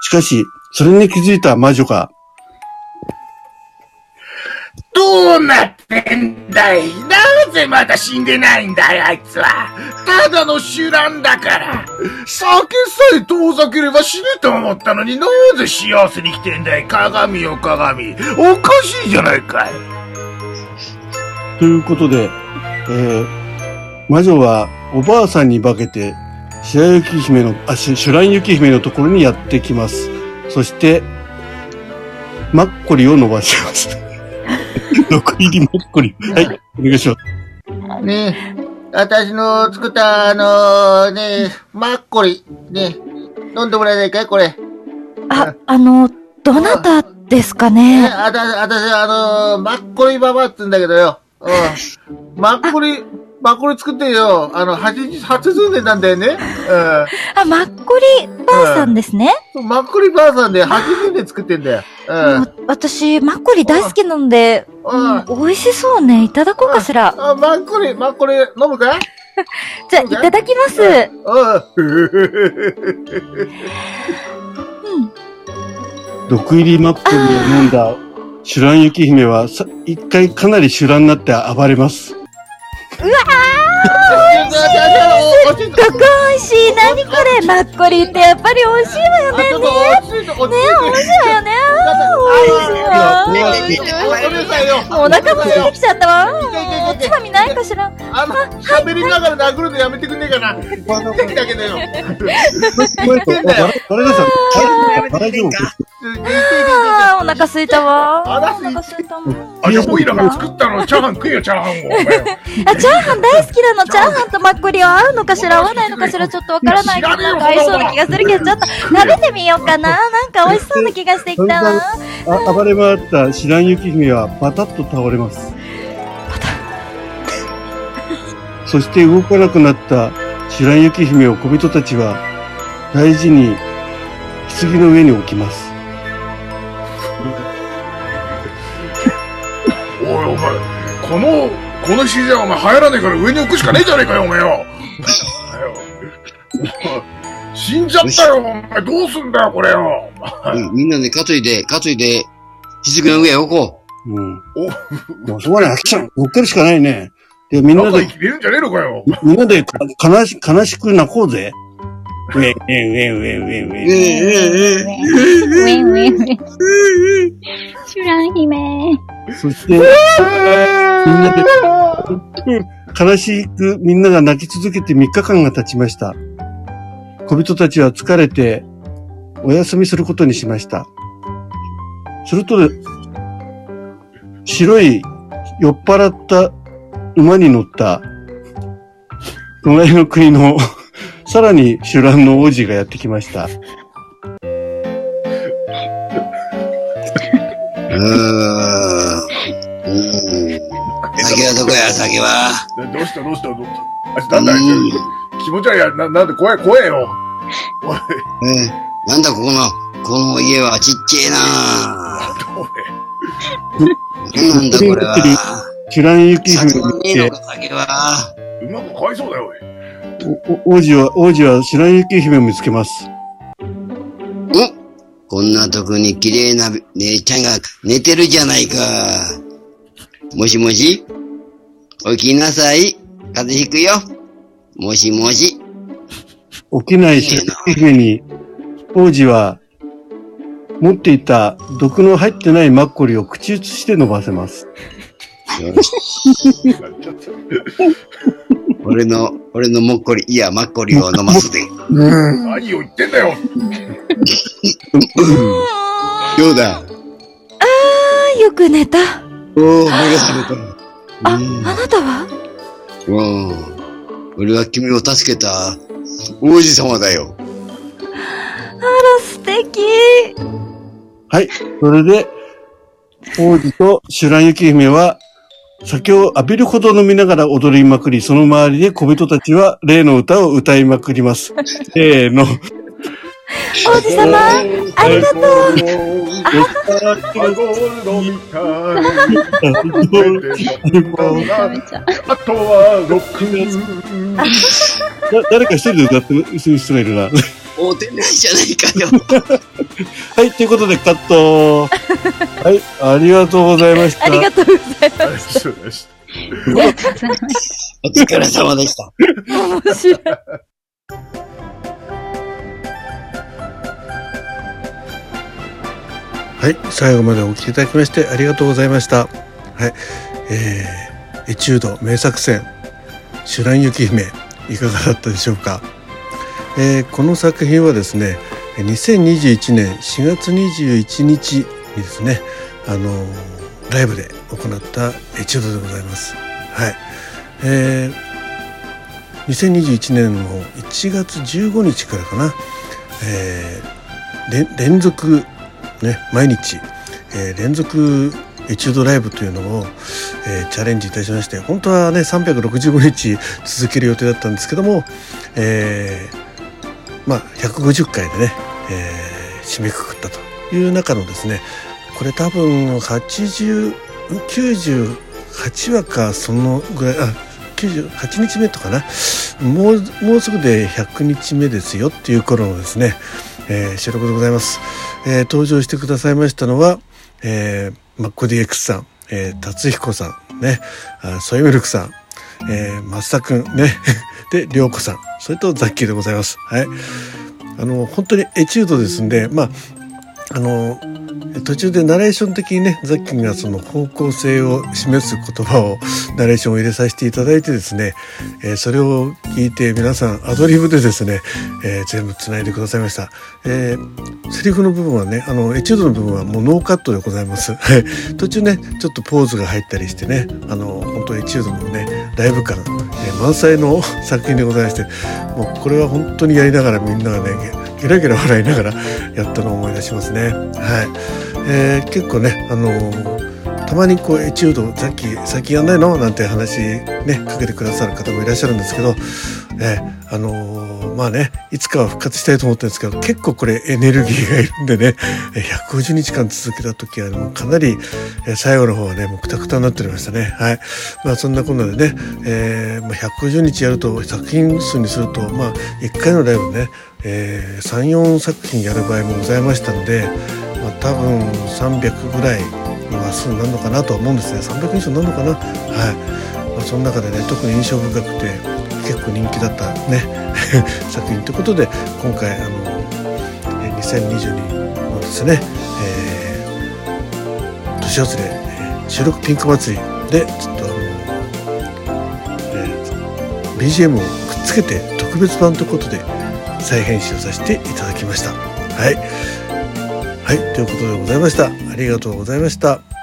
しかし、それに気づいた魔女が、どうなってんだい？なぜまだ死んでないんだいあいつは。ただの手段だから。酒さえ遠ざければ死ぬと思ったのになぜ幸せに来てんだい？鏡よ鏡。おかしいじゃないかい。ということで、えー魔女はおばあさんに化けて、白雪姫の、あ、しシュラン雪姫のところにやってきます。そして、マッコリを伸ばします。毒入りマッコリ。はい、お願いします。ねえ、私の作ったあのねマッコリ、ね飲んでもらえないかい？これ。あ、あの、どなたですかね？ねあた、あたし、あのマッコリババアって言うんだけどよ。うん。マッコリ、マッコリ作ってよ。あの、初、初住んでたんだよね。あ、マッコリばあさんですね。うん。マッコリばあさんで初住んで作ってんだよ。うん。私、マッコリ大好きなので、うんうん美味しそうね。いただこうかしら。あ、マッコリ、マッコリ飲むかい？じゃあ、い？ただきます。うん。うん。毒入りマッコリを飲んだシュラン雪姫はさ、一回かなりシュランになって暴れます。すっごく美味しい。何これマッコリってやっぱり美味しい。わよね。ねね美味しい。わよね。美味しい。わ。お姉さんよ。お腹も空い。てきちゃったわ。かしら？あの、喋りながら殴るのやめてくんねえかな。だけどよ。バレナさん、大丈夫ああ、お腹空いたわ。お腹腹空いたわ。あ、じゃあ、おいらが作ったの、チャーハン食えよ、チャーハンを。あ、チャーハン大好きなの。チャーハンとマッコリは合うのかしら合わないのかしらちょっとわからないけど、なんか合いそうな気がするけど、ちょっと食べてみようかな。なんか美味しそうな気がしてきたわ。あ暴れ回ったシュラン雪姫はバタッと倒れます。そして動かなくなったシュラン雪姫を小人たちは大事に棺の上に置きます。おい、お前、この、この自然はお前入らねえから上に置くしかねえじゃねえかよ、お前よ。死んじゃったよ、お前。どうすんだよ、これよ。うん、みんなで担いで、担いで、棺の上へ置こうん。お、そこに飽きちゃう。乗っかるしかないね。で、みんな中で生、きれるんじゃねえのかよ。みんなでか悲し、悲しく泣こうぜ。ウェン、ウェン、ウェン、ウェン、ウェン、ウう。ェン。ウェンウェンウェン。シュラン姫。そして、みんなで、悲しくみんなが泣き続けて3日間が経ちました。小人たちは疲れて、お休みすることにしました。すると、白い酔っ払った馬に乗った、隣の国の、さらに主乱の王子がやってきました。うーん。うん。酒はどこや、酒は？どうした、どうした、どうした？あ、なんだ、うん気持ち悪いや、な、なんで怖い、怖いよ。おい、ええなんだ、ここの、この家はちっちゃいなおい なんだ、これは。主乱雪姫酒はを見ては。馬がかわいそうだよ、お王子は、王子は主乱雪姫を見つけます。んこんなとこに綺麗な姉ちゃんが寝てるじゃないか。もしもし起きなさい。風邪ひくよ。もしもし。起きない白雪姫に、王子は、持っていた毒の入ってないマッコリを口移して飲ませます。俺の、俺のもっこり、いや、マッコリを飲ますで。何を言ってんだよ。どうだ？あ、よく寝た。おお、目が覚めた。あ、あうんなたは？おう俺は君を助けた王子様だよ。あら、素敵。はい。それで、王子とシュラン雪姫は、酒を浴びるほど飲みながら踊りまくり、その周りで小人たちは例の歌を歌いまくります。せーの。王子様、ありがとう。あとはロックだ誰か一人で歌ってる人がいるな。合うてないじゃないかよ。はい、ということでカット。はい、ありがとうございました。ありがとうございました。お疲れ様でした。面白い。はい、最後までお聞きいただきましてありがとうございました。はい、えー、エチュード名作戦、シュラン雪姫、いかがだったでしょうか？えーこの作品はですね、2021年4月21日にですね、あのライブで行ったエチュードでございます。はい。えー、2021年の1月15日からかな、えー連連続ね、毎日、えー連続エチュードライブというのを、えーチャレンジいたしまして本当はね365日続ける予定だったんですけども、えーまあ150回でね、えー締めくくったという中のですねこれ多分8098話かそのぐらいあ98日目とかなもうもうすぐで100日目ですよっていう頃のですね、えー収録でございます、えー登場してくださいましたのは、えー、マッコ DX さん、えー、達彦さんねあソイミルクさん、えー、松田くんねで涼子さん。それとザッキーでございます。はい。あの本当にエチュードですんでまああの途中でナレーション的にねザッキーがその方向性を示す言葉をナレーションを入れさせていただいてですね、えーそれを聞いて皆さんアドリブでですね、えー全部つないでくださいました、えーセリフの部分はねあのエチュードの部分はもうノーカットでございます。はい。途中ねちょっとポーズが入ったりしてねあの本当エチュードのねライブ感、えー満載の作品でございましてもうこれは本当にやりながらみんながねゲラゲラ笑いながら やったのを思い出しますね。はい、えー結構ねあのーたまにこうエチュードさっき最近やんないの？なんて話ねかけてくださる方もいらっしゃるんですけど、えーあのーまあねいつかは復活したいと思ってるんですけど結構これエネルギーがいるんでね150日間続けた時はもうかなり、え最後の方はねもうくたくたになっておりましたね。はい。まあそんなこんなでね、えーまあ、150日やると作品数にするとまあ1回のライブね、えー、34作品やる場合もございましたので、まあ、多分300ぐらいの話数になるのかなとは思うんですね。300以上になるのかな。はい、まあ、その中でね特に印象深くて結構人気だったね。作品ということで今回あの2022のですね、えー年忘れ、収録ピンク祭りでちょっとあの、えー BGM をくっつけて特別版ということで再編集させていただきました。はい。はい。ということでございました。ありがとうございました。